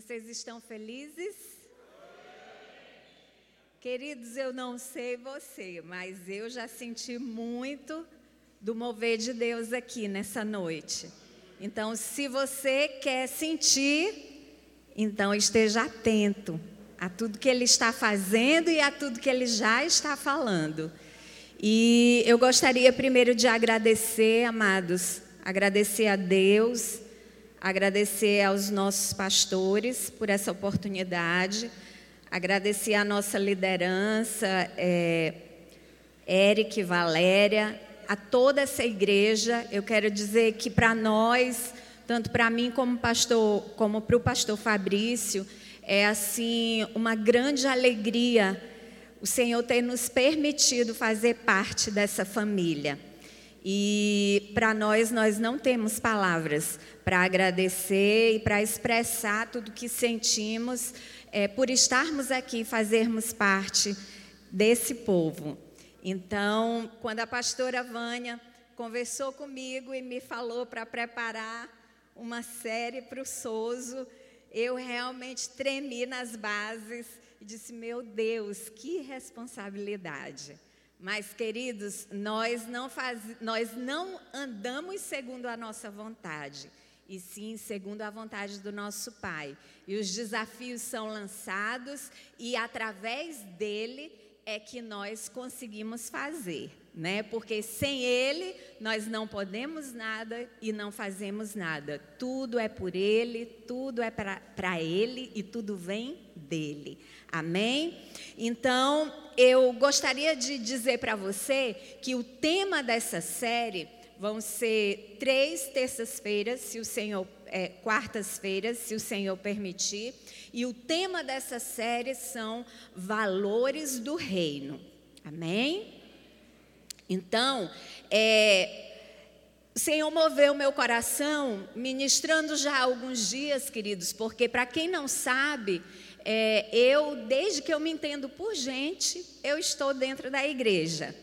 Vocês estão felizes? Queridos, eu não sei você, mas eu já senti muito do mover de Deus aqui nessa noite. Então, se você quer sentir, então esteja atento a tudo que ele está fazendo e a tudo que ele já está falando. E eu gostaria primeiro de agradecer, amados, agradecer a Deus agradecer aos nossos pastores por essa oportunidade, agradecer a nossa liderança, é, Eric, Valéria, a toda essa igreja. Eu quero dizer que para nós, tanto para mim como pastor, como para o pastor Fabrício, é assim uma grande alegria o Senhor ter nos permitido fazer parte dessa família. E para nós, nós não temos palavras para agradecer e para expressar tudo que sentimos é, por estarmos aqui, fazermos parte desse povo. Então, quando a pastora Vânia conversou comigo e me falou para preparar uma série para o Souzo, eu realmente tremi nas bases e disse: Meu Deus, que responsabilidade. Mas, queridos, nós não, faz, nós não andamos segundo a nossa vontade, e sim segundo a vontade do nosso Pai. E os desafios são lançados, e através dele é que nós conseguimos fazer, né? Porque sem ele nós não podemos nada e não fazemos nada. Tudo é por ele, tudo é para ele e tudo vem dele. Amém? Então, eu gostaria de dizer para você que o tema dessa série vão ser três terças-feiras, se o Senhor, é, quartas-feiras, se o Senhor permitir. E o tema dessa série são valores do reino. Amém? Então, é, o Senhor moveu meu coração ministrando já há alguns dias, queridos, porque para quem não sabe, é, eu, desde que eu me entendo por gente, eu estou dentro da igreja.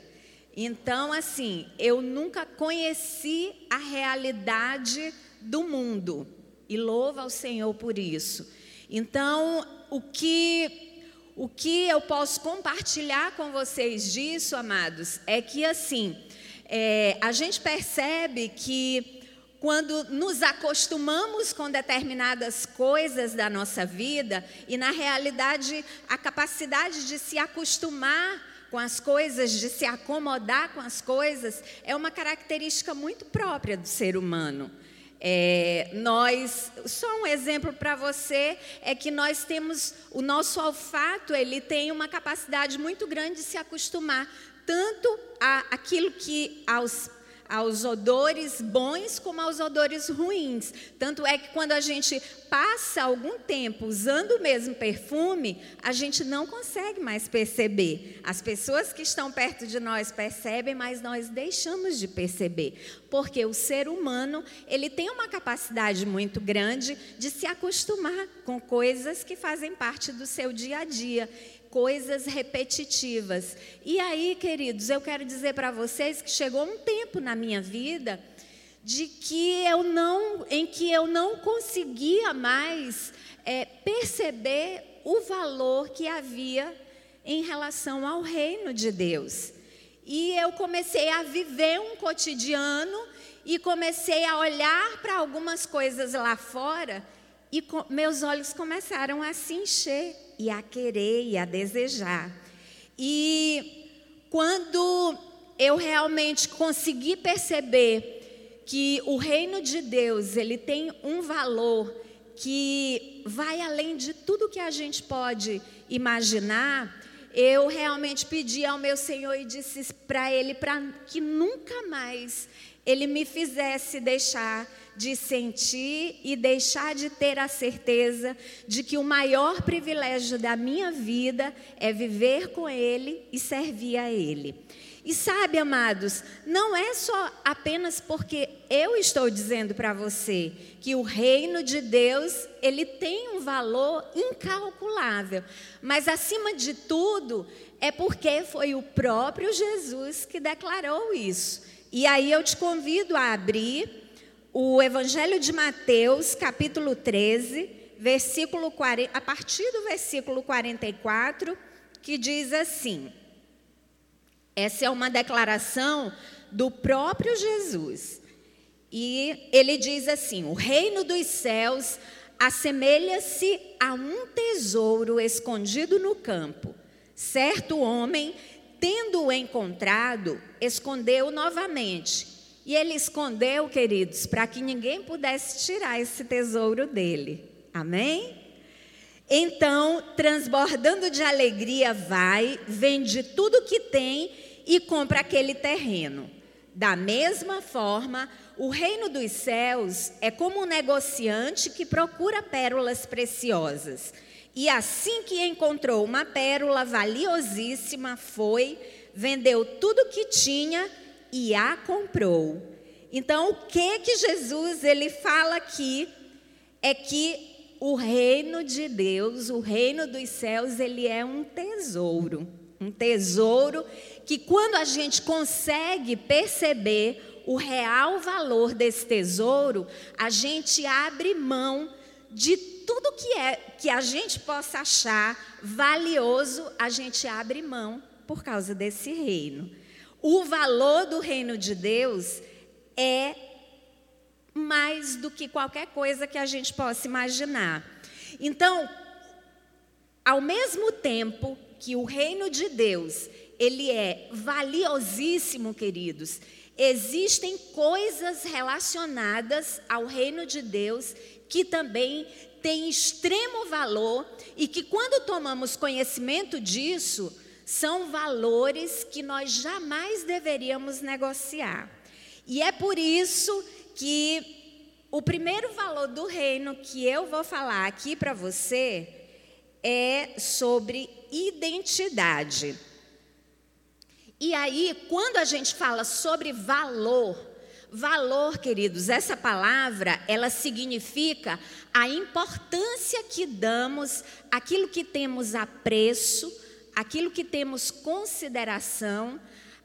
Então, assim, eu nunca conheci a realidade do mundo e louvo ao Senhor por isso. Então, o que o que eu posso compartilhar com vocês disso, amados, é que assim é, a gente percebe que quando nos acostumamos com determinadas coisas da nossa vida e, na realidade, a capacidade de se acostumar com as coisas, de se acomodar com as coisas, é uma característica muito própria do ser humano. É, nós, só um exemplo para você é que nós temos o nosso olfato, ele tem uma capacidade muito grande de se acostumar tanto a aquilo que aos aos odores bons como aos odores ruins. Tanto é que quando a gente passa algum tempo usando o mesmo perfume, a gente não consegue mais perceber. As pessoas que estão perto de nós percebem, mas nós deixamos de perceber, porque o ser humano, ele tem uma capacidade muito grande de se acostumar com coisas que fazem parte do seu dia a dia coisas repetitivas. E aí, queridos, eu quero dizer para vocês que chegou um tempo na minha vida de que eu não, em que eu não conseguia mais é, perceber o valor que havia em relação ao reino de Deus. E eu comecei a viver um cotidiano e comecei a olhar para algumas coisas lá fora e meus olhos começaram a se encher e a querer e a desejar. E quando eu realmente consegui perceber que o reino de Deus, ele tem um valor que vai além de tudo que a gente pode imaginar, eu realmente pedi ao meu Senhor e disse para ele para que nunca mais ele me fizesse deixar de sentir e deixar de ter a certeza de que o maior privilégio da minha vida é viver com Ele e servir a Ele. E sabe, amados, não é só apenas porque eu estou dizendo para você que o reino de Deus, ele tem um valor incalculável, mas acima de tudo, é porque foi o próprio Jesus que declarou isso. E aí eu te convido a abrir o Evangelho de Mateus, capítulo 13, versículo 40, a partir do versículo 44, que diz assim: essa é uma declaração do próprio Jesus. E ele diz assim: O reino dos céus assemelha-se a um tesouro escondido no campo. Certo homem, tendo-o encontrado, escondeu novamente. E ele escondeu, queridos, para que ninguém pudesse tirar esse tesouro dele. Amém? Então, transbordando de alegria, vai, vende tudo que tem e compra aquele terreno. Da mesma forma, o reino dos céus é como um negociante que procura pérolas preciosas. E assim que encontrou uma pérola valiosíssima, foi, vendeu tudo que tinha e a comprou. Então, o que que Jesus ele fala aqui é que o reino de Deus, o reino dos céus, ele é um tesouro, um tesouro que quando a gente consegue perceber o real valor desse tesouro, a gente abre mão de tudo que é que a gente possa achar valioso, a gente abre mão por causa desse reino. O valor do reino de Deus é mais do que qualquer coisa que a gente possa imaginar. Então, ao mesmo tempo que o reino de Deus ele é valiosíssimo, queridos. Existem coisas relacionadas ao reino de Deus que também têm extremo valor e que, quando tomamos conhecimento disso, são valores que nós jamais deveríamos negociar. E é por isso que o primeiro valor do reino que eu vou falar aqui para você é sobre identidade. E aí, quando a gente fala sobre valor, valor, queridos, essa palavra, ela significa a importância que damos àquilo que temos apreço, aquilo que temos consideração,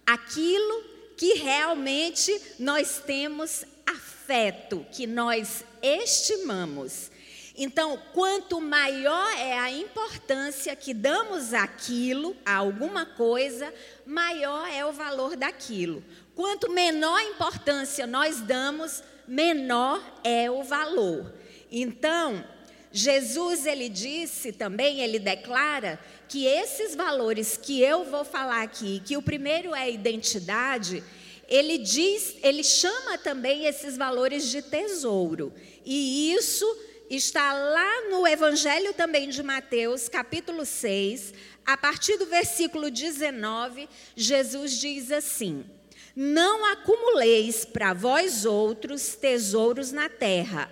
aquilo que realmente nós temos afeto, que nós estimamos. Então, quanto maior é a importância que damos àquilo, a alguma coisa, maior é o valor daquilo. Quanto menor importância nós damos, menor é o valor. Então, Jesus ele disse também, ele declara que esses valores que eu vou falar aqui, que o primeiro é identidade, ele diz, ele chama também esses valores de tesouro. E isso está lá no Evangelho também de Mateus, capítulo 6, a partir do versículo 19, Jesus diz assim: Não acumuleis para vós outros tesouros na terra,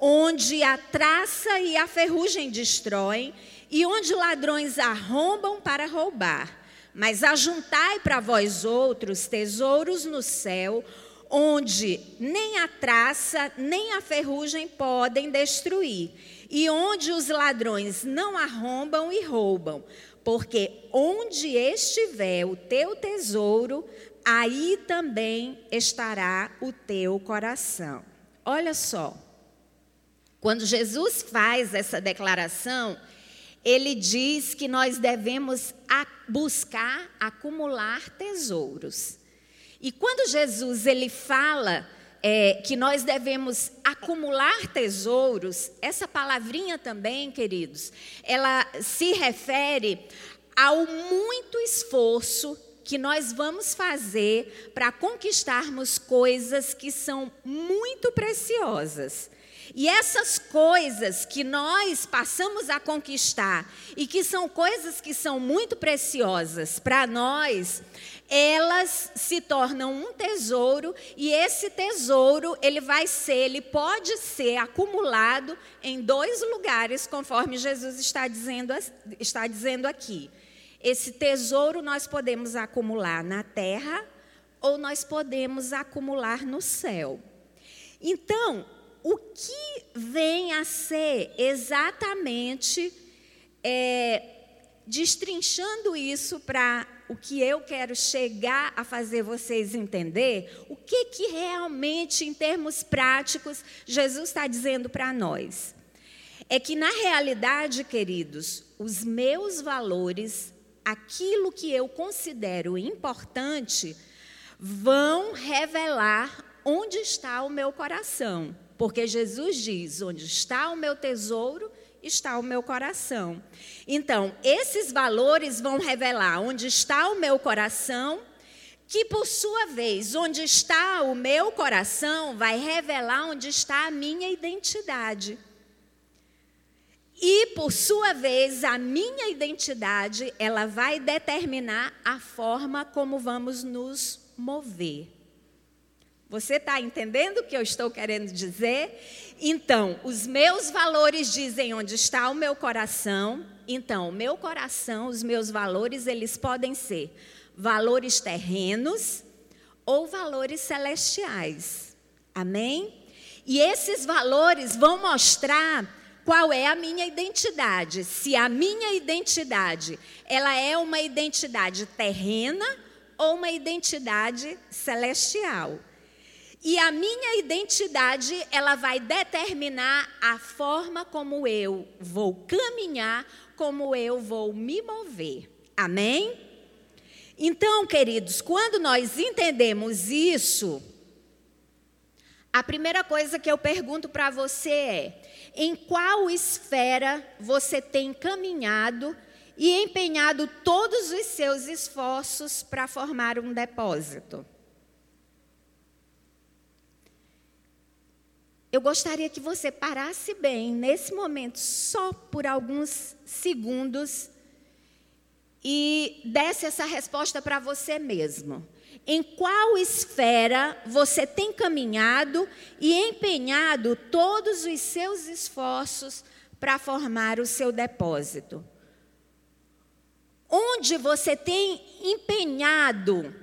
onde a traça e a ferrugem destroem, e onde ladrões arrombam para roubar. Mas ajuntai para vós outros tesouros no céu, onde nem a traça nem a ferrugem podem destruir, e onde os ladrões não arrombam e roubam, porque onde estiver o teu tesouro, aí também estará o teu coração. Olha só, quando Jesus faz essa declaração, ele diz que nós devemos buscar acumular tesouros. E quando Jesus ele fala é, que nós devemos acumular tesouros, essa palavrinha também, queridos, ela se refere ao muito esforço que nós vamos fazer para conquistarmos coisas que são muito preciosas. E essas coisas que nós passamos a conquistar e que são coisas que são muito preciosas para nós, elas se tornam um tesouro e esse tesouro ele vai ser, ele pode ser acumulado em dois lugares, conforme Jesus está dizendo, está dizendo aqui. Esse tesouro nós podemos acumular na terra ou nós podemos acumular no céu. Então, o que vem a ser exatamente, é, destrinchando isso para o que eu quero chegar a fazer vocês entender, o que, que realmente, em termos práticos, Jesus está dizendo para nós. é que, na realidade, queridos, os meus valores, aquilo que eu considero importante, vão revelar onde está o meu coração. Porque Jesus diz: onde está o meu tesouro, está o meu coração. Então, esses valores vão revelar onde está o meu coração, que por sua vez, onde está o meu coração, vai revelar onde está a minha identidade. E por sua vez, a minha identidade, ela vai determinar a forma como vamos nos mover. Você está entendendo o que eu estou querendo dizer? Então, os meus valores dizem onde está o meu coração. Então, o meu coração, os meus valores, eles podem ser valores terrenos ou valores celestiais. Amém? E esses valores vão mostrar qual é a minha identidade. Se a minha identidade, ela é uma identidade terrena ou uma identidade celestial. E a minha identidade, ela vai determinar a forma como eu vou caminhar, como eu vou me mover. Amém? Então, queridos, quando nós entendemos isso, a primeira coisa que eu pergunto para você é: em qual esfera você tem caminhado e empenhado todos os seus esforços para formar um depósito? Eu gostaria que você parasse bem nesse momento, só por alguns segundos, e desse essa resposta para você mesmo. Em qual esfera você tem caminhado e empenhado todos os seus esforços para formar o seu depósito? Onde você tem empenhado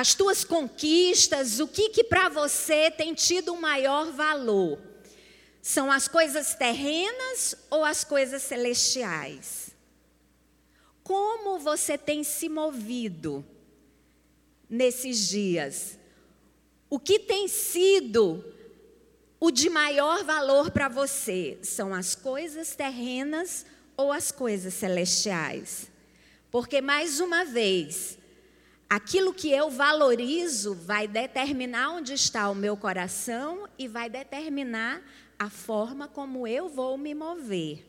as tuas conquistas, o que que para você tem tido um maior valor? São as coisas terrenas ou as coisas celestiais? Como você tem se movido nesses dias? O que tem sido o de maior valor para você? São as coisas terrenas ou as coisas celestiais? Porque, mais uma vez, Aquilo que eu valorizo vai determinar onde está o meu coração e vai determinar a forma como eu vou me mover.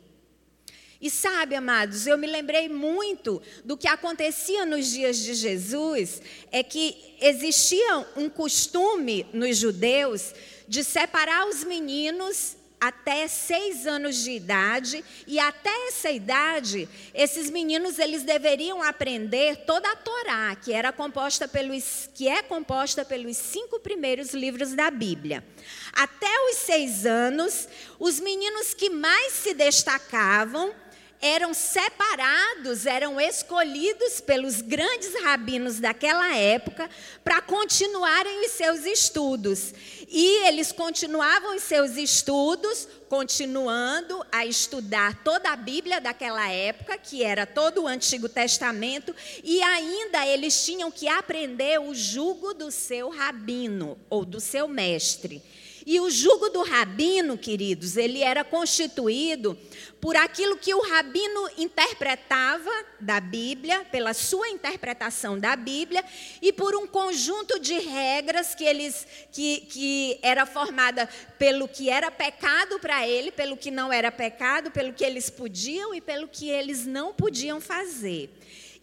E sabe, amados, eu me lembrei muito do que acontecia nos dias de Jesus, é que existia um costume nos judeus de separar os meninos até seis anos de idade e até essa idade esses meninos eles deveriam aprender toda a Torá que era composta pelos que é composta pelos cinco primeiros livros da Bíblia até os seis anos os meninos que mais se destacavam eram separados, eram escolhidos pelos grandes rabinos daquela época para continuarem os seus estudos. E eles continuavam os seus estudos, continuando a estudar toda a Bíblia daquela época, que era todo o Antigo Testamento, e ainda eles tinham que aprender o jugo do seu rabino ou do seu mestre. E o jugo do rabino, queridos, ele era constituído por aquilo que o rabino interpretava da Bíblia, pela sua interpretação da Bíblia, e por um conjunto de regras que eles que, que era formada pelo que era pecado para ele, pelo que não era pecado, pelo que eles podiam e pelo que eles não podiam fazer.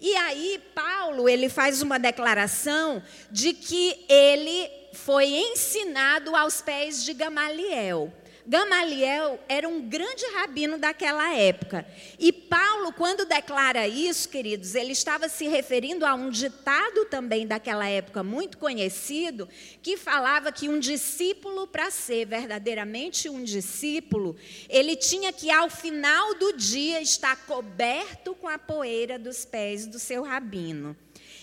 E aí Paulo, ele faz uma declaração de que ele foi ensinado aos pés de Gamaliel. Gamaliel era um grande rabino daquela época. E Paulo, quando declara isso, queridos, ele estava se referindo a um ditado também daquela época muito conhecido, que falava que um discípulo, para ser verdadeiramente um discípulo, ele tinha que, ao final do dia, estar coberto com a poeira dos pés do seu rabino.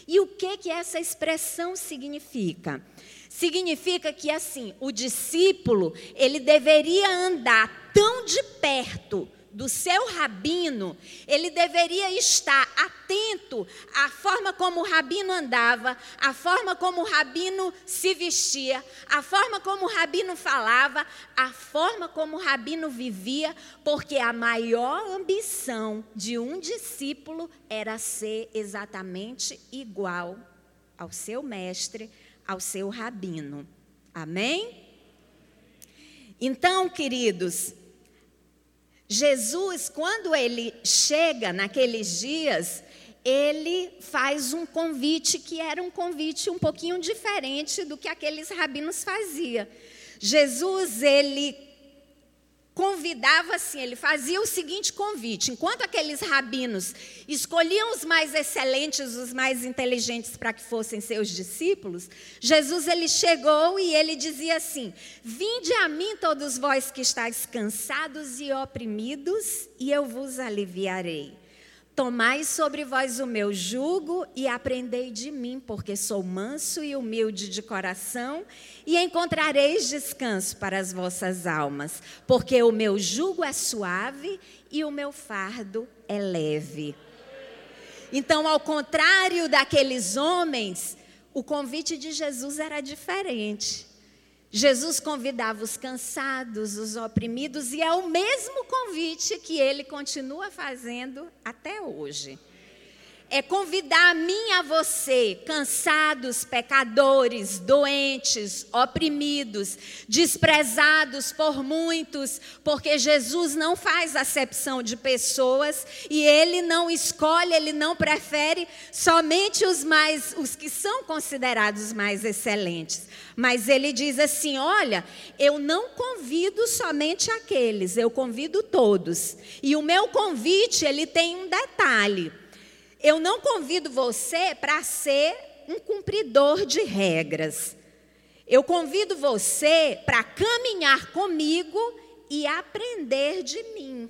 E o que, que essa expressão significa? Significa que assim, o discípulo, ele deveria andar tão de perto do seu rabino, ele deveria estar atento à forma como o rabino andava, à forma como o rabino se vestia, à forma como o rabino falava, à forma como o rabino vivia, porque a maior ambição de um discípulo era ser exatamente igual ao seu mestre, ao seu rabino. Amém? Então, queridos, Jesus, quando ele chega naqueles dias, ele faz um convite que era um convite um pouquinho diferente do que aqueles rabinos faziam. Jesus, ele convidava assim, ele fazia o seguinte convite: enquanto aqueles rabinos escolhiam os mais excelentes, os mais inteligentes para que fossem seus discípulos, Jesus ele chegou e ele dizia assim: Vinde a mim todos vós que estáis cansados e oprimidos, e eu vos aliviarei. Tomai sobre vós o meu jugo e aprendei de mim, porque sou manso e humilde de coração, e encontrareis descanso para as vossas almas, porque o meu jugo é suave e o meu fardo é leve. Então, ao contrário daqueles homens, o convite de Jesus era diferente. Jesus convidava os cansados, os oprimidos, e é o mesmo convite que ele continua fazendo até hoje é convidar a mim e a você, cansados, pecadores, doentes, oprimidos, desprezados por muitos, porque Jesus não faz acepção de pessoas e ele não escolhe, ele não prefere somente os mais os que são considerados mais excelentes. Mas ele diz assim: "Olha, eu não convido somente aqueles, eu convido todos". E o meu convite, ele tem um detalhe. Eu não convido você para ser um cumpridor de regras. Eu convido você para caminhar comigo e aprender de mim.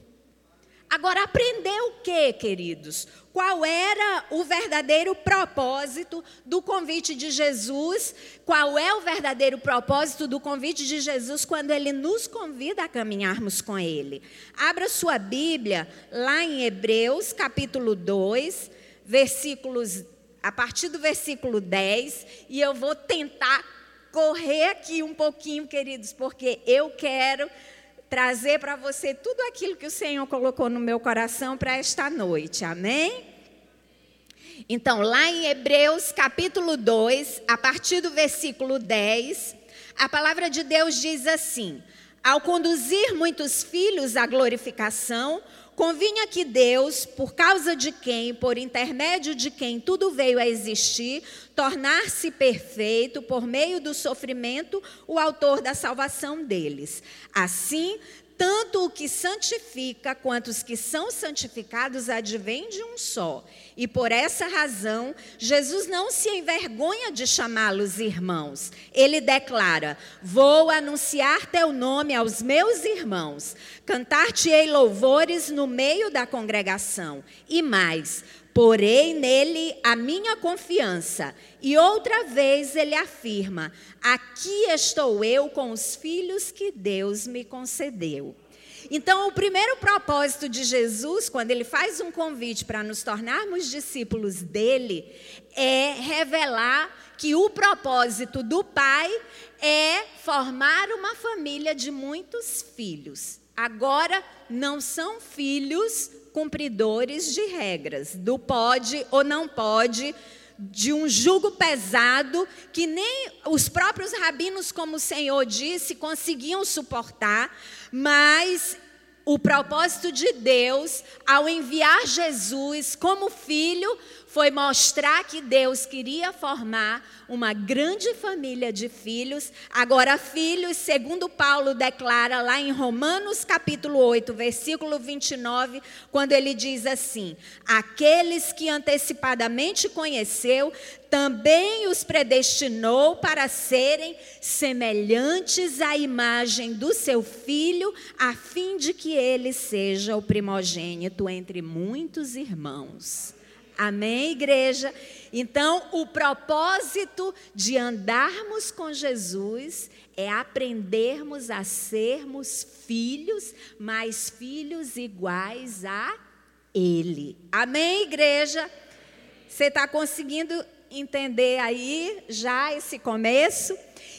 Agora, aprender o que, queridos? Qual era o verdadeiro propósito do convite de Jesus? Qual é o verdadeiro propósito do convite de Jesus quando ele nos convida a caminharmos com ele? Abra sua Bíblia lá em Hebreus, capítulo 2, versículos, a partir do versículo 10, e eu vou tentar correr aqui um pouquinho, queridos, porque eu quero trazer para você tudo aquilo que o Senhor colocou no meu coração para esta noite. Amém? Então, lá em Hebreus capítulo 2, a partir do versículo 10, a palavra de Deus diz assim: Ao conduzir muitos filhos à glorificação, Convinha que Deus, por causa de quem, por intermédio de quem tudo veio a existir, tornar-se perfeito por meio do sofrimento, o autor da salvação deles. Assim, tanto o que santifica quanto os que são santificados advém de um só. E por essa razão, Jesus não se envergonha de chamá-los irmãos. Ele declara: Vou anunciar teu nome aos meus irmãos, cantar-te-ei louvores no meio da congregação. E mais, porei nele a minha confiança. E outra vez ele afirma: Aqui estou eu com os filhos que Deus me concedeu. Então, o primeiro propósito de Jesus, quando ele faz um convite para nos tornarmos discípulos dele, é revelar que o propósito do Pai é formar uma família de muitos filhos. Agora, não são filhos cumpridores de regras, do pode ou não pode, de um jugo pesado que nem os próprios rabinos, como o Senhor disse, conseguiam suportar, mas o propósito de Deus, ao enviar Jesus como filho, foi mostrar que Deus queria formar uma grande família de filhos. Agora, filhos, segundo Paulo declara lá em Romanos capítulo 8, versículo 29, quando ele diz assim: Aqueles que antecipadamente conheceu, também os predestinou para serem semelhantes à imagem do seu filho, a fim de que ele seja o primogênito entre muitos irmãos. Amém, igreja? Então, o propósito de andarmos com Jesus é aprendermos a sermos filhos, mas filhos iguais a Ele. Amém, igreja? Você está conseguindo entender aí já esse começo?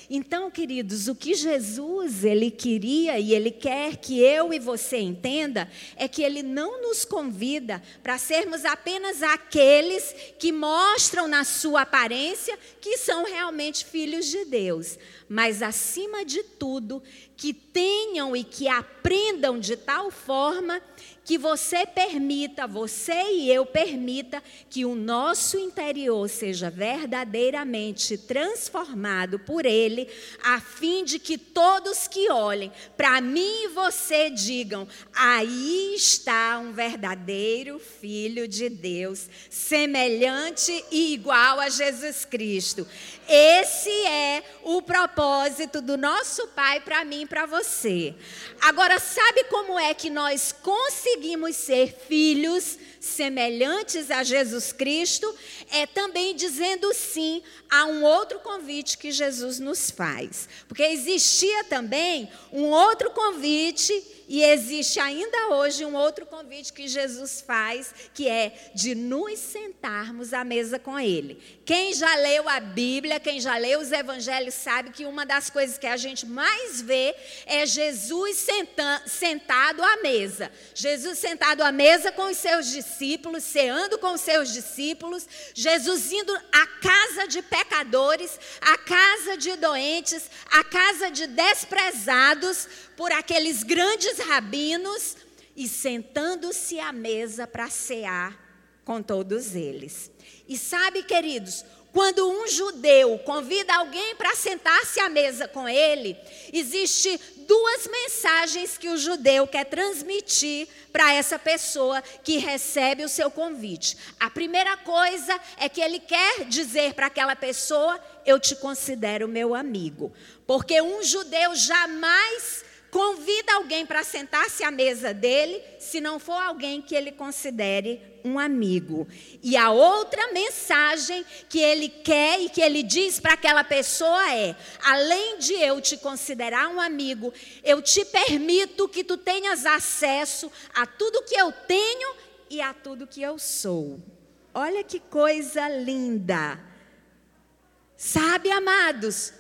Então, queridos, o que Jesus ele queria e ele quer que eu e você entenda é que ele não nos convida para sermos apenas aqueles que mostram na sua aparência que são realmente filhos de Deus, mas acima de tudo, que tenham e que aprendam de tal forma que você permita, você e eu permita que o nosso interior seja verdadeiramente transformado por ele, a fim de que todos que olhem para mim e você digam: aí está um verdadeiro filho de Deus, semelhante e igual a Jesus Cristo. Esse é o propósito do nosso Pai para mim e para você. Agora, sabe como é que nós conseguimos ser filhos semelhantes a Jesus Cristo? É também dizendo sim a um outro convite que Jesus nos faz. Porque existia também um outro convite e existe ainda hoje um outro convite que Jesus faz, que é de nos sentarmos à mesa com Ele. Quem já leu a Bíblia, quem já leu os evangelhos, sabe que uma das coisas que a gente mais vê é Jesus sentado à mesa. Jesus sentado à mesa com os seus discípulos, ceando com os seus discípulos, Jesus indo à casa de pecadores, à casa de doentes, à casa de desprezados por aqueles grandes rabinos e sentando-se à mesa para cear com todos eles. E sabe, queridos, quando um judeu convida alguém para sentar-se à mesa com ele, existe duas mensagens que o judeu quer transmitir para essa pessoa que recebe o seu convite. A primeira coisa é que ele quer dizer para aquela pessoa: eu te considero meu amigo. Porque um judeu jamais convida alguém para sentar-se à mesa dele, se não for alguém que ele considere um amigo. E a outra mensagem que ele quer e que ele diz para aquela pessoa é: além de eu te considerar um amigo, eu te permito que tu tenhas acesso a tudo que eu tenho e a tudo que eu sou. Olha que coisa linda. Sabe, amados,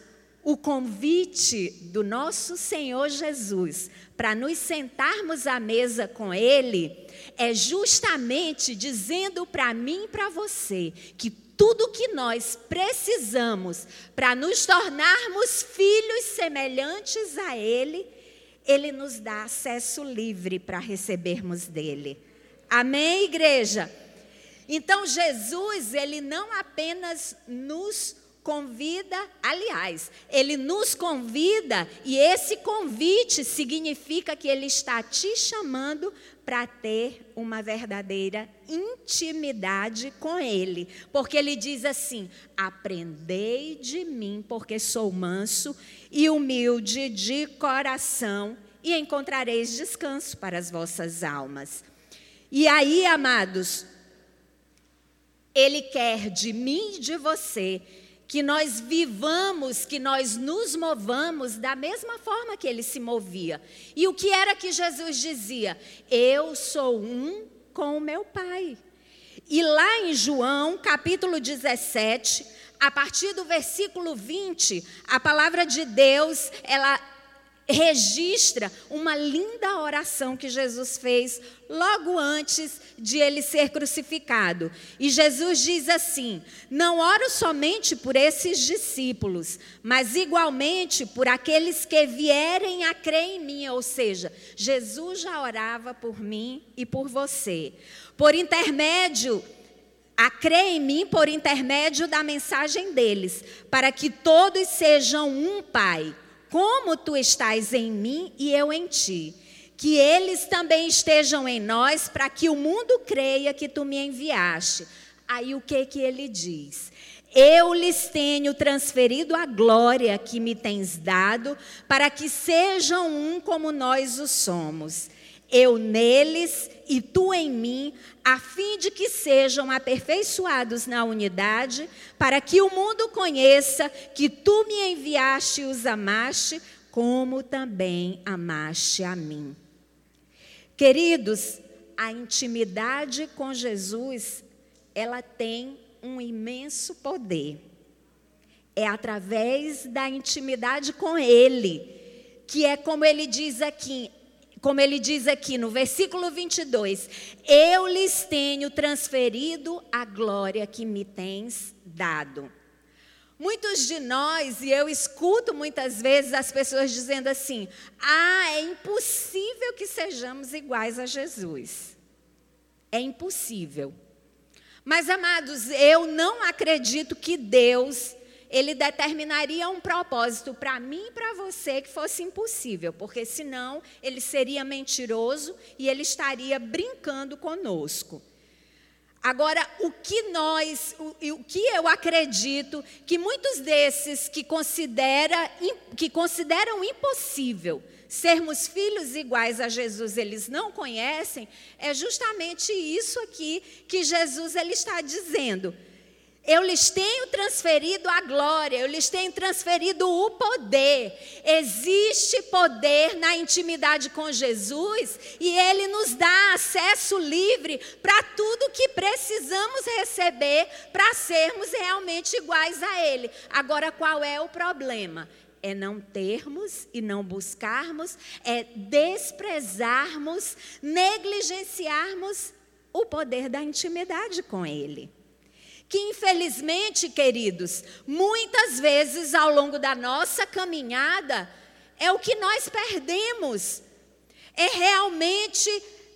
o convite do nosso Senhor Jesus para nos sentarmos à mesa com Ele é justamente dizendo para mim e para você que tudo que nós precisamos para nos tornarmos filhos semelhantes a Ele, Ele nos dá acesso livre para recebermos dele. Amém, igreja? Então, Jesus, Ele não apenas nos convida, aliás, ele nos convida e esse convite significa que ele está te chamando para ter uma verdadeira intimidade com ele, porque ele diz assim: "Aprendei de mim, porque sou manso e humilde de coração, e encontrareis descanso para as vossas almas." E aí, amados, ele quer de mim e de você que nós vivamos, que nós nos movamos da mesma forma que ele se movia. E o que era que Jesus dizia? Eu sou um com o meu Pai. E lá em João, capítulo 17, a partir do versículo 20, a palavra de Deus, ela registra uma linda oração que Jesus fez logo antes de ele ser crucificado. E Jesus diz assim: Não oro somente por esses discípulos, mas igualmente por aqueles que vierem a crer em mim. Ou seja, Jesus já orava por mim e por você. Por intermédio a crer em mim por intermédio da mensagem deles, para que todos sejam um Pai como tu estás em mim e eu em ti. Que eles também estejam em nós, para que o mundo creia que tu me enviaste. Aí o que que ele diz? Eu lhes tenho transferido a glória que me tens dado, para que sejam um como nós o somos. Eu neles e tu em mim, a fim de que sejam aperfeiçoados na unidade, para que o mundo conheça que tu me enviaste e os amaste, como também amaste a mim. Queridos, a intimidade com Jesus, ela tem um imenso poder. É através da intimidade com Ele, que é como ele diz aqui, como ele diz aqui no versículo 22, eu lhes tenho transferido a glória que me tens dado. Muitos de nós, e eu escuto muitas vezes as pessoas dizendo assim: ah, é impossível que sejamos iguais a Jesus. É impossível. Mas, amados, eu não acredito que Deus ele determinaria um propósito para mim e para você que fosse impossível, porque senão ele seria mentiroso e ele estaria brincando conosco. Agora, o que nós, o, o, que eu acredito que muitos desses que, considera, que consideram impossível sermos filhos iguais a Jesus, eles não conhecem, é justamente isso aqui que Jesus ele está dizendo. Eu lhes tenho transferido a glória, eu lhes tenho transferido o poder. Existe poder na intimidade com Jesus e Ele nos dá acesso livre para tudo que precisamos receber para sermos realmente iguais a Ele. Agora, qual é o problema? É não termos e não buscarmos, é desprezarmos, negligenciarmos o poder da intimidade com Ele que infelizmente, queridos, muitas vezes ao longo da nossa caminhada é o que nós perdemos. É realmente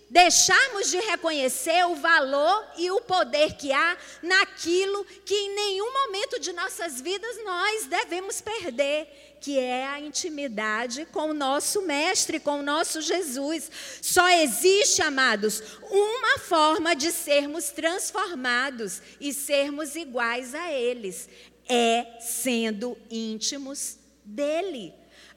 deixarmos de reconhecer o valor e o poder que há naquilo que em nenhum momento de nossas vidas nós devemos perder, que é a intimidade com o nosso Mestre, com o nosso Jesus. Só existe, amados, uma forma de sermos transformados e sermos iguais a eles: é sendo íntimos dele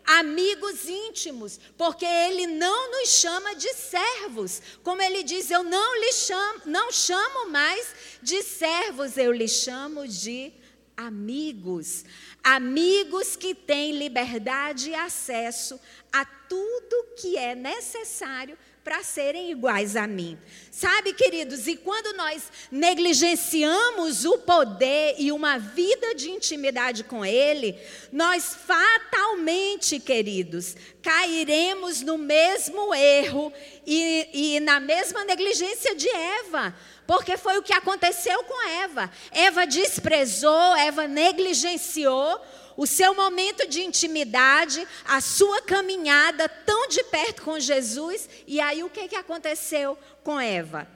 amigos íntimos, porque ele não nos chama de servos. Como ele diz, eu não lhe chamo, não chamo mais de servos, eu lhe chamo de amigos. Amigos que têm liberdade e acesso a tudo que é necessário para serem iguais a mim. Sabe, queridos, e quando nós negligenciamos o poder e uma vida de intimidade com Ele, nós fatalmente, queridos, cairemos no mesmo erro e, e na mesma negligência de Eva. Porque foi o que aconteceu com Eva. Eva desprezou, Eva negligenciou o seu momento de intimidade, a sua caminhada tão de perto com Jesus. E aí o que, que aconteceu com Eva?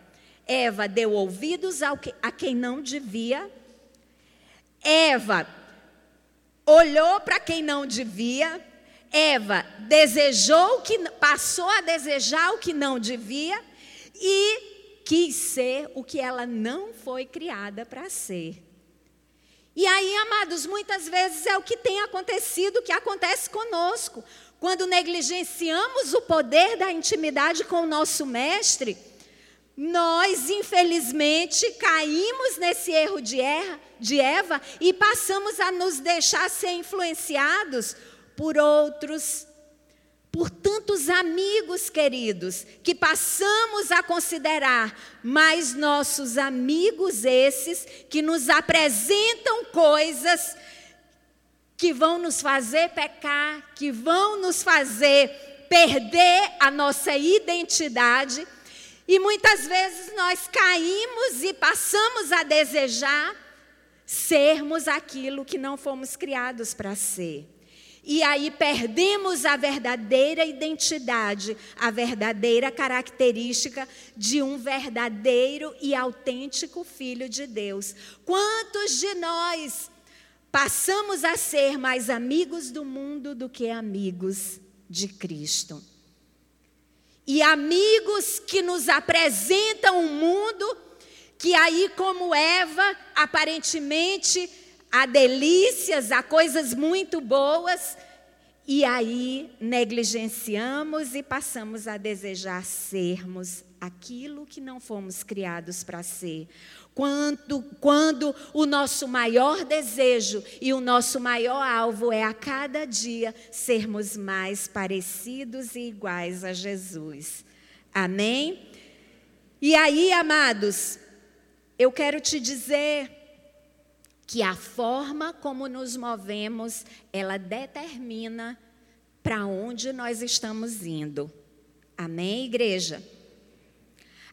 Eva deu ouvidos ao que, a quem não devia. Eva olhou para quem não devia. Eva desejou que passou a desejar o que não devia e quis ser o que ela não foi criada para ser. E aí, amados, muitas vezes é o que tem acontecido, o que acontece conosco. Quando negligenciamos o poder da intimidade com o nosso mestre, nós, infelizmente, caímos nesse erro de, erra, de Eva e passamos a nos deixar ser influenciados por outros por tantos amigos queridos que passamos a considerar mais nossos amigos esses que nos apresentam coisas que vão nos fazer pecar, que vão nos fazer perder a nossa identidade. E muitas vezes nós caímos e passamos a desejar sermos aquilo que não fomos criados para ser. E aí perdemos a verdadeira identidade, a verdadeira característica de um verdadeiro e autêntico filho de Deus. Quantos de nós passamos a ser mais amigos do mundo do que amigos de Cristo? E amigos que nos apresentam um mundo que aí como Eva, aparentemente há delícias, há coisas muito boas, e aí negligenciamos e passamos a desejar sermos aquilo que não fomos criados para ser. Quando, quando o nosso maior desejo e o nosso maior alvo é a cada dia sermos mais parecidos e iguais a Jesus. Amém? E aí, amados, eu quero te dizer que a forma como nos movemos, ela determina para onde nós estamos indo. Amém, igreja?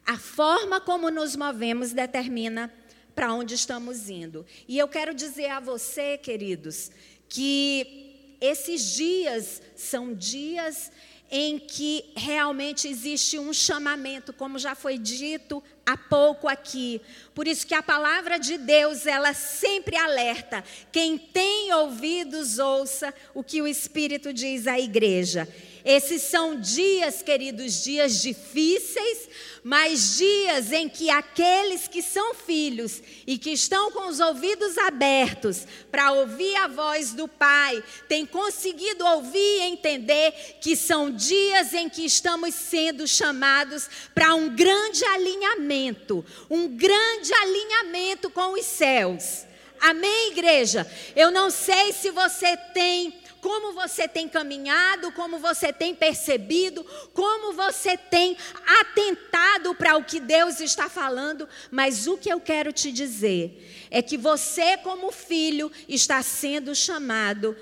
A forma como nos movemos determina para onde estamos indo. E eu quero dizer a você, queridos, que esses dias são dias em que realmente existe um chamamento, como já foi dito há pouco aqui. Por isso que a palavra de Deus, ela sempre alerta. Quem tem ouvidos, ouça o que o Espírito diz à igreja. Esses são dias, queridos, dias difíceis, mas dias em que aqueles que são filhos e que estão com os ouvidos abertos para ouvir a voz do Pai, têm conseguido ouvir e entender que são dias em que estamos sendo chamados para um grande alinhamento, um grande alinhamento com os céus. Amém, igreja? Eu não sei se você tem como você tem caminhado, como você tem percebido, como você tem atentado para o que Deus está falando, mas o que eu quero te dizer é que você, como filho, está sendo chamado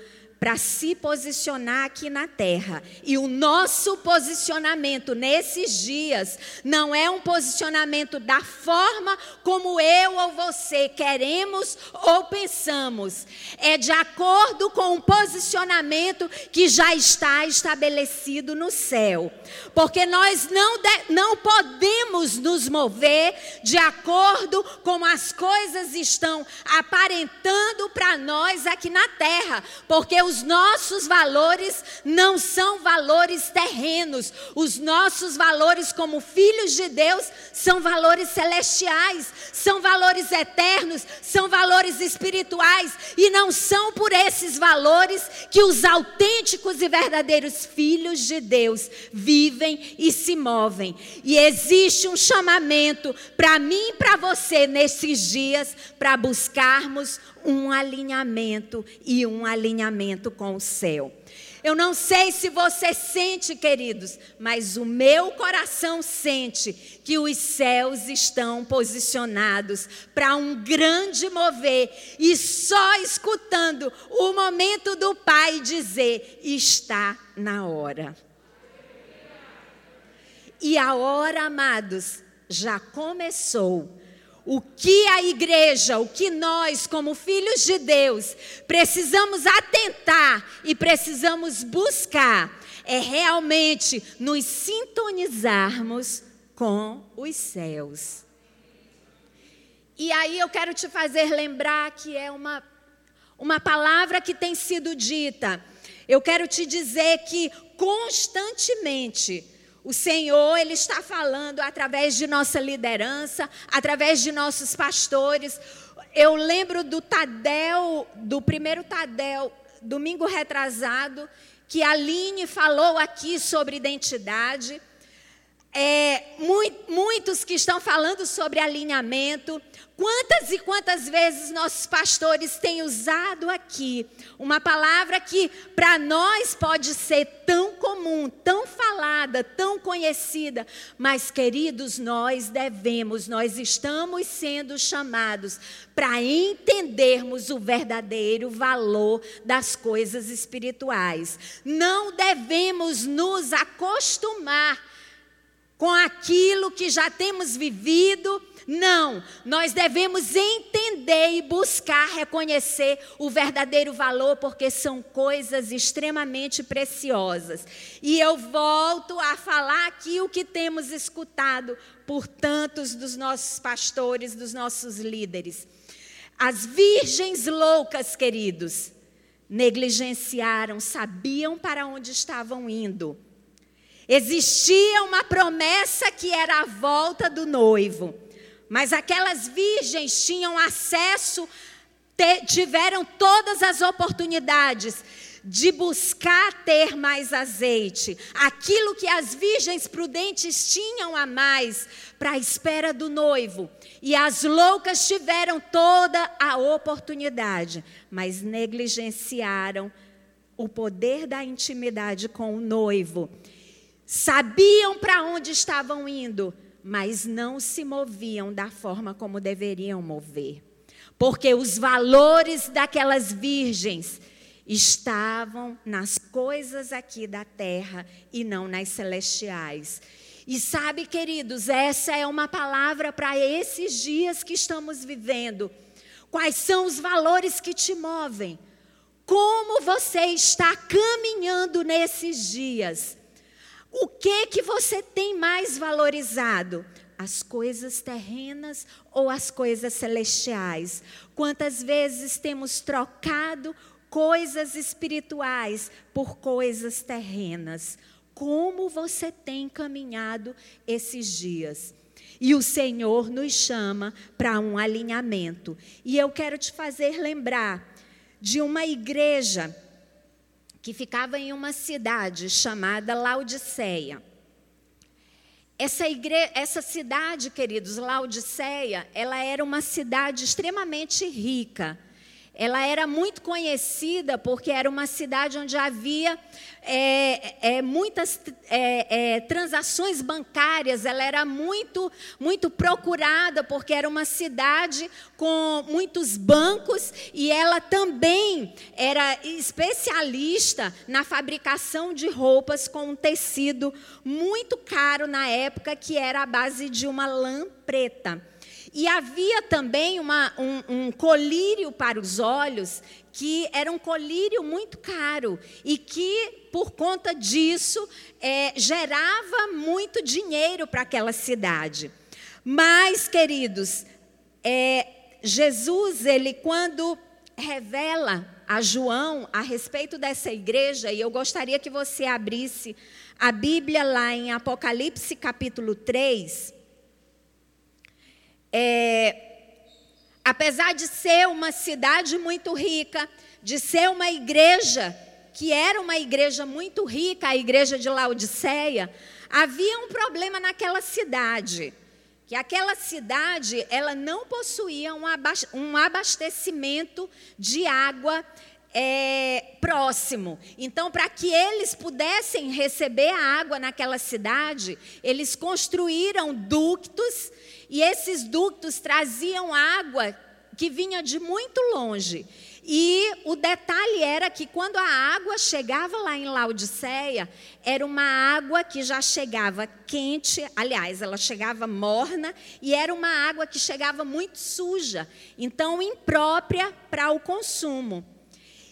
para se posicionar aqui na terra. E o nosso posicionamento nesses dias não é um posicionamento da forma como eu ou você queremos ou pensamos. É de acordo com o posicionamento que já está estabelecido no céu. Porque nós não, de, não podemos nos mover de acordo com as coisas estão aparentando para nós aqui na terra. Porque os os nossos valores não são valores terrenos. Os nossos valores, como filhos de Deus, são valores celestiais, são valores eternos, são valores espirituais. E não são por esses valores que os autênticos e verdadeiros filhos de Deus vivem e se movem. E existe um chamamento para mim e para você nesses dias para buscarmos um alinhamento e um alinhamento com o céu. Eu não sei se você sente, queridos, mas o meu coração sente que os céus estão posicionados para um grande mover e só escutando o momento do Pai dizer: está na hora. E a hora, amados, já começou o que a igreja, o que nós, como filhos de Deus, precisamos atentar e precisamos buscar é realmente nos sintonizarmos com os céus. E aí eu quero te fazer lembrar que é uma, uma palavra que tem sido dita. Eu quero te dizer que constantemente o Senhor, Ele está falando através de nossa liderança, através de nossos pastores. Eu lembro do Tadel, do primeiro Tadel, domingo retrasado, que a Aline falou aqui sobre identidade. É, muitos que estão falando sobre alinhamento. Quantas e quantas vezes nossos pastores têm usado aqui uma palavra que para nós pode ser tão comum, tão falada, tão conhecida, mas queridos, nós devemos, nós estamos sendo chamados para entendermos o verdadeiro valor das coisas espirituais. Não devemos nos acostumar com aquilo que já temos vivido não, nós devemos entender e buscar reconhecer o verdadeiro valor, porque são coisas extremamente preciosas. E eu volto a falar aqui o que temos escutado por tantos dos nossos pastores, dos nossos líderes. As virgens loucas, queridos, negligenciaram, sabiam para onde estavam indo. Existia uma promessa que era a volta do noivo. Mas aquelas virgens tinham acesso tiveram todas as oportunidades de buscar ter mais azeite, aquilo que as virgens prudentes tinham a mais para a espera do noivo. E as loucas tiveram toda a oportunidade, mas negligenciaram o poder da intimidade com o noivo. Sabiam para onde estavam indo, mas não se moviam da forma como deveriam mover. Porque os valores daquelas virgens estavam nas coisas aqui da terra e não nas celestiais. E sabe, queridos, essa é uma palavra para esses dias que estamos vivendo. Quais são os valores que te movem? Como você está caminhando nesses dias? O que que você tem mais valorizado? As coisas terrenas ou as coisas celestiais? Quantas vezes temos trocado coisas espirituais por coisas terrenas. Como você tem caminhado esses dias? E o Senhor nos chama para um alinhamento. E eu quero te fazer lembrar de uma igreja que ficava em uma cidade chamada Laodiceia. Essa, igre... Essa cidade, queridos, Laodiceia, ela era uma cidade extremamente rica. Ela era muito conhecida porque era uma cidade onde havia é, é, muitas é, é, transações bancárias. Ela era muito, muito procurada porque era uma cidade com muitos bancos e ela também era especialista na fabricação de roupas com um tecido muito caro na época que era a base de uma lã preta. E havia também uma, um, um colírio para os olhos, que era um colírio muito caro e que, por conta disso, é, gerava muito dinheiro para aquela cidade. Mas, queridos, é, Jesus, ele quando revela a João a respeito dessa igreja, e eu gostaria que você abrisse a Bíblia lá em Apocalipse capítulo 3, é, apesar de ser uma cidade muito rica, de ser uma igreja que era uma igreja muito rica, a igreja de Laodiceia, havia um problema naquela cidade, que aquela cidade ela não possuía um abastecimento de água é, próximo. Então, para que eles pudessem receber a água naquela cidade, eles construíram ductos e esses ductos traziam água que vinha de muito longe. E o detalhe era que quando a água chegava lá em Laodiceia, era uma água que já chegava quente, aliás, ela chegava morna, e era uma água que chegava muito suja, então imprópria para o consumo.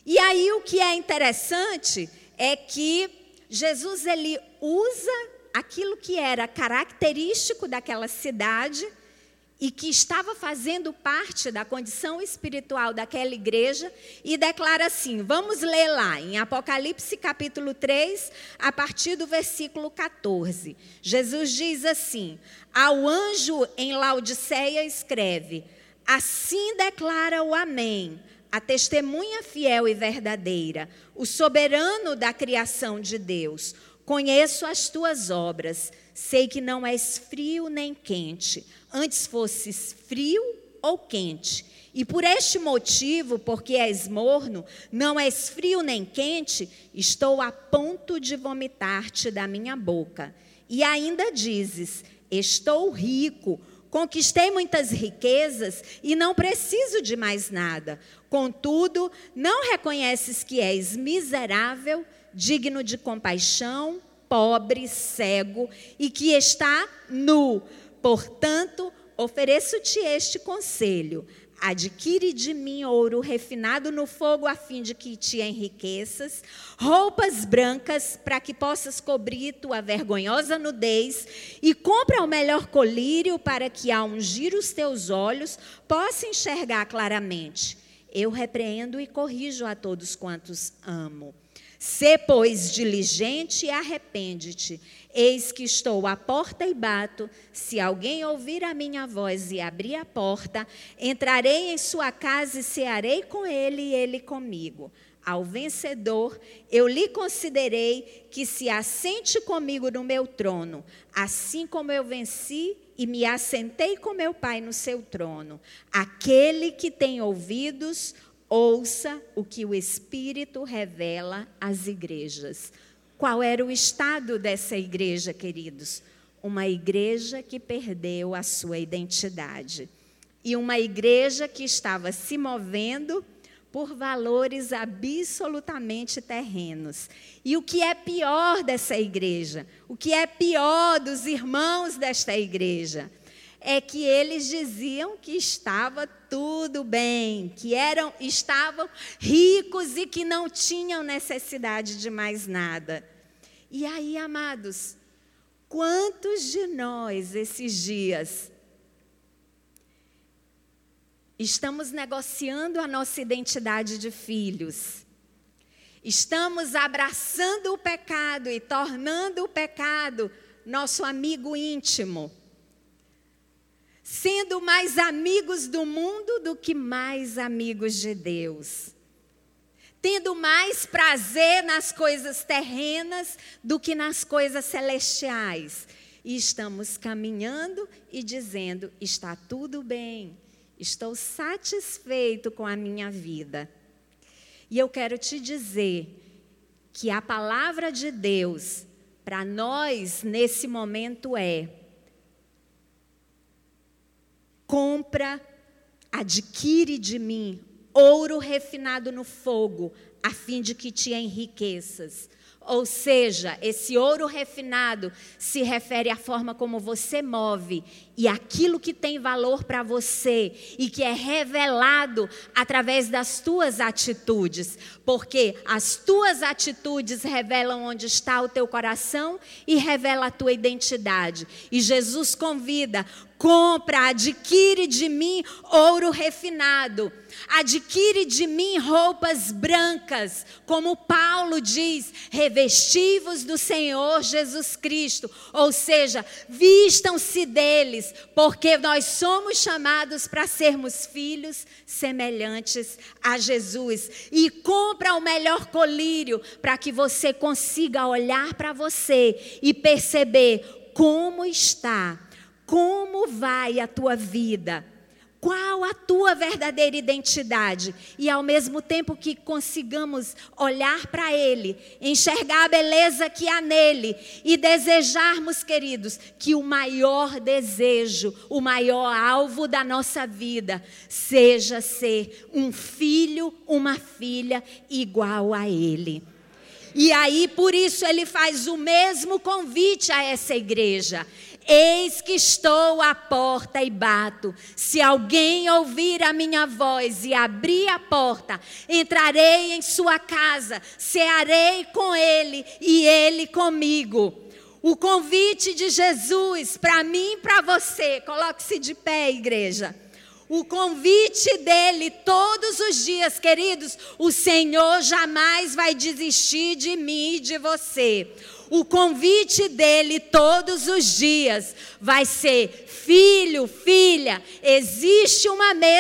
E aí o que é interessante é que Jesus ele usa aquilo que era característico daquela cidade e que estava fazendo parte da condição espiritual daquela igreja e declara assim: vamos ler lá em Apocalipse capítulo 3, a partir do versículo 14. Jesus diz assim: Ao anjo em Laodiceia escreve: Assim declara o Amém a testemunha fiel e verdadeira, o soberano da criação de Deus, Conheço as tuas obras, sei que não és frio nem quente, antes fosses frio ou quente. E por este motivo, porque és morno, não és frio nem quente, estou a ponto de vomitar-te da minha boca. E ainda dizes: Estou rico, conquistei muitas riquezas e não preciso de mais nada. Contudo, não reconheces que és miserável, digno de compaixão, pobre, cego e que está nu. Portanto, ofereço-te este conselho: adquire de mim ouro refinado no fogo, a fim de que te enriqueças, roupas brancas, para que possas cobrir tua vergonhosa nudez, e compra o melhor colírio, para que, ao ungir os teus olhos, possa enxergar claramente. Eu repreendo e corrijo a todos quantos amo. Sê, pois, diligente e arrepende-te. Eis que estou à porta e bato. Se alguém ouvir a minha voz e abrir a porta, entrarei em sua casa e cearei com ele e ele comigo. Ao vencedor, eu lhe considerei que se assente comigo no meu trono, assim como eu venci e me assentei com meu Pai no seu trono. Aquele que tem ouvidos, ouça o que o Espírito revela às igrejas. Qual era o estado dessa igreja, queridos? Uma igreja que perdeu a sua identidade. E uma igreja que estava se movendo por valores absolutamente terrenos. E o que é pior dessa igreja, o que é pior dos irmãos desta igreja, é que eles diziam que estava tudo bem, que eram estavam ricos e que não tinham necessidade de mais nada. E aí, amados, quantos de nós esses dias estamos negociando a nossa identidade de filhos? Estamos abraçando o pecado e tornando o pecado nosso amigo íntimo, sendo mais amigos do mundo do que mais amigos de Deus tendo mais prazer nas coisas terrenas do que nas coisas celestiais. E estamos caminhando e dizendo: está tudo bem, estou satisfeito com a minha vida. E eu quero te dizer que a palavra de Deus para nós nesse momento é: compra, adquire de mim ouro refinado no fogo, a fim de que te enriqueças. Ou seja, esse ouro refinado se refere à forma como você move e aquilo que tem valor para você e que é revelado através das tuas atitudes, porque as tuas atitudes revelam onde está o teu coração e revela a tua identidade. E Jesus convida: compra, adquire de mim ouro refinado Adquire de mim roupas brancas, como Paulo diz, revestivos do Senhor Jesus Cristo. Ou seja, vistam-se deles, porque nós somos chamados para sermos filhos semelhantes a Jesus. E compra o melhor colírio para que você consiga olhar para você e perceber como está, como vai a tua vida qual a tua verdadeira identidade e ao mesmo tempo que consigamos olhar para Ele, enxergar a beleza que há nele e desejarmos, queridos, que o maior desejo, o maior alvo da nossa vida seja ser um filho, uma filha igual a Ele. E aí, por isso, ele faz o mesmo convite a essa igreja. Eis que estou à porta e bato. Se alguém ouvir a minha voz e abrir a porta, entrarei em sua casa, cearei com ele e ele comigo. O convite de Jesus para mim e para você, coloque-se de pé, igreja. O convite dele todos os dias, queridos, o Senhor jamais vai desistir de mim e de você o convite dele todos os dias vai ser: filho, filha, existe uma mesa